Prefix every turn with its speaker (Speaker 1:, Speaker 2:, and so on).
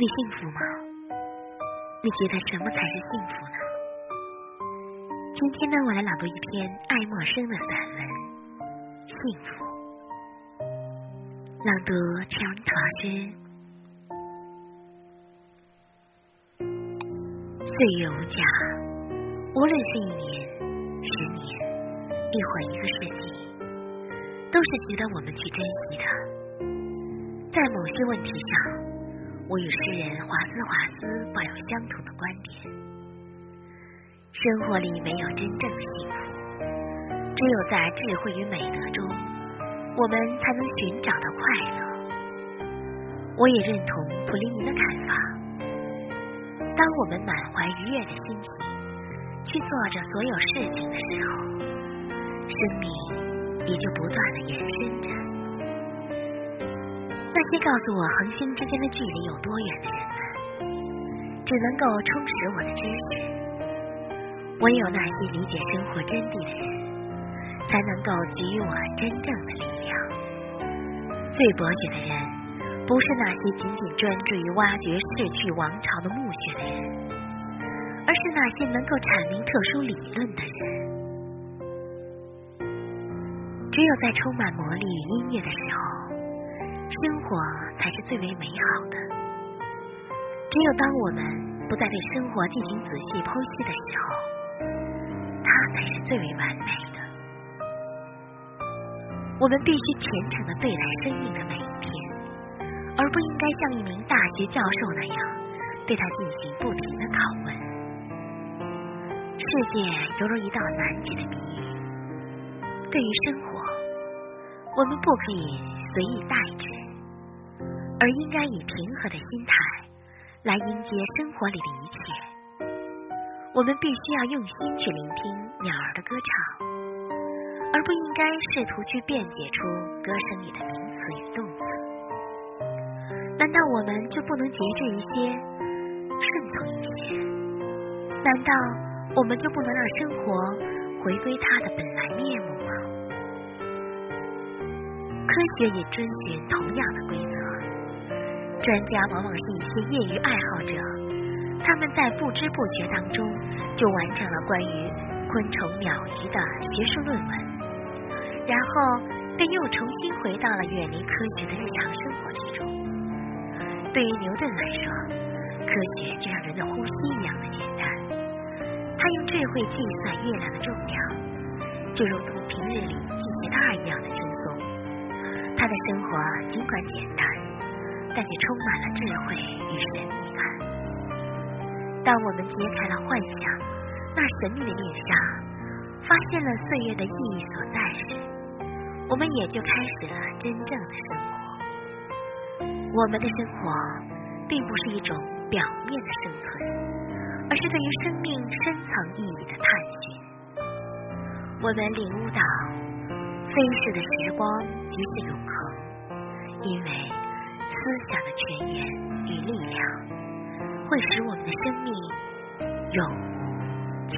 Speaker 1: 你幸福吗？你觉得什么才是幸福呢？今天呢，我来朗读一篇爱默生的散文《幸福》。朗读陈荣老师。岁月无价，无论是一年、十年，亦或一个世纪，都是值得我们去珍惜的。在某些问题上。我与诗人华斯华斯抱有相同的观点：生活里没有真正的幸福，只有在智慧与美德中，我们才能寻找到快乐。我也认同普利尼的看法：当我们满怀愉悦的心情去做着所有事情的时候，生命也就不断的延伸着。那些告诉我恒星之间的距离有多远的人们，只能够充实我的知识；唯有那些理解生活真谛的人，才能够给予我真正的力量。最博学的人，不是那些仅仅专注于挖掘逝去王朝的墓穴的人，而是那些能够阐明特殊理论的人。只有在充满魔力与音乐的时候。生活才是最为美好的。只有当我们不再对生活进行仔细剖析的时候，它才是最为完美的。我们必须虔诚的对待生命的每一天，而不应该像一名大学教授那样对它进行不停的拷问。世界犹如一道难解的谜语。对于生活，我们不可以随意代之。而应该以平和的心态来迎接生活里的一切。我们必须要用心去聆听鸟儿的歌唱，而不应该试图去辩解出歌声里的名词与动词。难道我们就不能节制一些，顺从一些？难道我们就不能让生活回归它的本来面目？科学也遵循同样的规则。专家往往是一些业余爱好者，他们在不知不觉当中就完成了关于昆虫、鸟鱼的学术论文，然后便又重新回到了远离科学的日常生活之中。对于牛顿来说，科学就像人的呼吸一样的简单，他用智慧计算月亮的重量，就如同平日里系鞋带一样的轻松。他的生活尽管简单。但却充满了智慧与神秘感。当我们揭开了幻想那神秘的面纱，发现了岁月的意义所在时，我们也就开始了真正的生活。我们的生活并不是一种表面的生存，而是对于生命深层意义的探寻。我们领悟到，飞逝的时光即是永恒，因为。思想的泉源与力量，会使我们的生命永无尽。